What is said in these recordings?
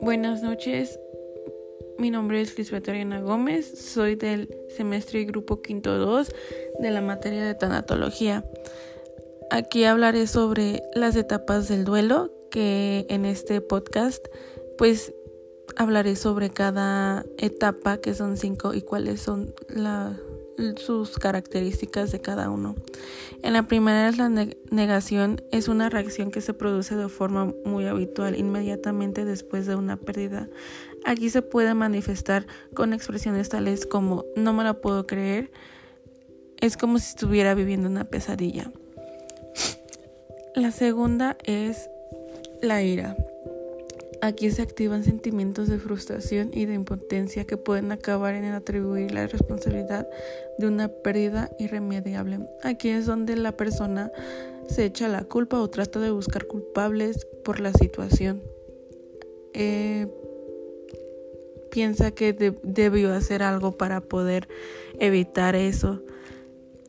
Buenas noches, mi nombre es Lisbeth Ariana Gómez, soy del semestre y grupo quinto 2 de la materia de tanatología. Aquí hablaré sobre las etapas del duelo, que en este podcast pues hablaré sobre cada etapa, que son cinco, y cuáles son sus características de cada uno. En la primera es la negación, es una reacción que se produce de forma muy habitual inmediatamente después de una pérdida. Aquí se puede manifestar con expresiones tales como no me la puedo creer, es como si estuviera viviendo una pesadilla. La segunda es la ira. Aquí se activan sentimientos de frustración y de impotencia que pueden acabar en atribuir la responsabilidad de una pérdida irremediable. Aquí es donde la persona se echa la culpa o trata de buscar culpables por la situación. Eh, piensa que debió hacer algo para poder evitar eso.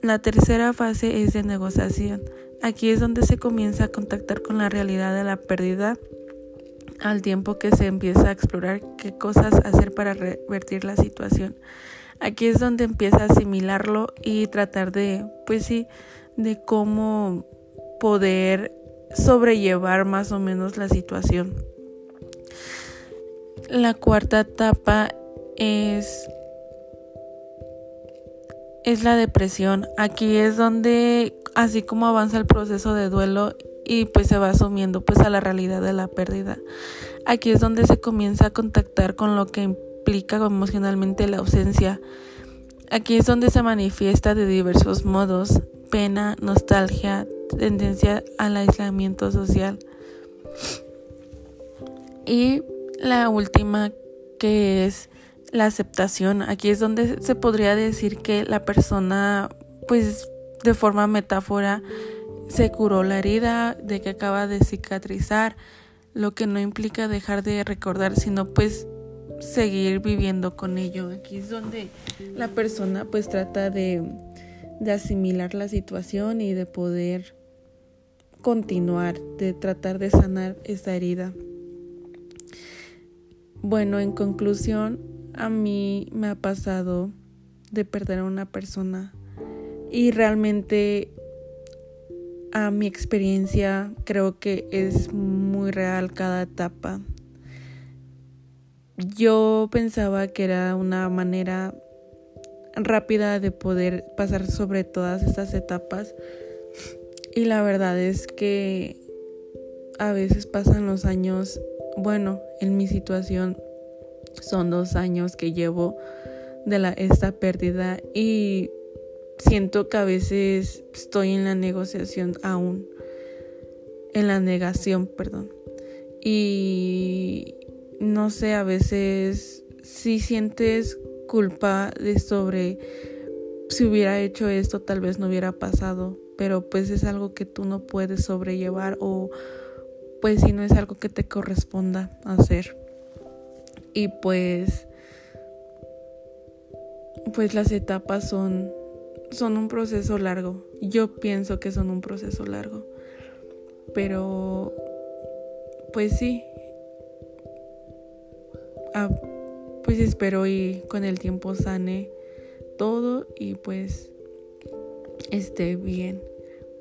La tercera fase es de negociación. Aquí es donde se comienza a contactar con la realidad de la pérdida al tiempo que se empieza a explorar qué cosas hacer para revertir la situación. Aquí es donde empieza a asimilarlo y tratar de, pues sí, de cómo poder sobrellevar más o menos la situación. La cuarta etapa es es la depresión. Aquí es donde así como avanza el proceso de duelo y pues se va asumiendo pues a la realidad de la pérdida. Aquí es donde se comienza a contactar con lo que implica emocionalmente la ausencia. Aquí es donde se manifiesta de diversos modos, pena, nostalgia, tendencia al aislamiento social. Y la última que es la aceptación. Aquí es donde se podría decir que la persona pues de forma metáfora se curó la herida de que acaba de cicatrizar, lo que no implica dejar de recordar, sino pues seguir viviendo con ello. Aquí es donde la persona pues trata de, de asimilar la situación y de poder continuar, de tratar de sanar esa herida. Bueno, en conclusión, a mí me ha pasado de perder a una persona y realmente a mi experiencia creo que es muy real cada etapa. Yo pensaba que era una manera rápida de poder pasar sobre todas estas etapas y la verdad es que a veces pasan los años, bueno, en mi situación son dos años que llevo de esta pérdida y siento que a veces estoy en la negociación aún, en la negación, perdón. Y no sé, a veces si sientes culpa de sobre si hubiera hecho esto tal vez no hubiera pasado, pero pues es algo que tú no puedes sobrellevar o pues si no es algo que te corresponda hacer. Y pues pues las etapas son son un proceso largo. Yo pienso que son un proceso largo. Pero, pues sí. Ah, pues espero y con el tiempo sane todo y pues esté bien.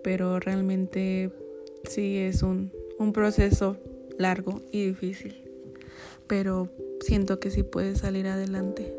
Pero realmente sí es un, un proceso largo y difícil. Pero siento que sí puede salir adelante.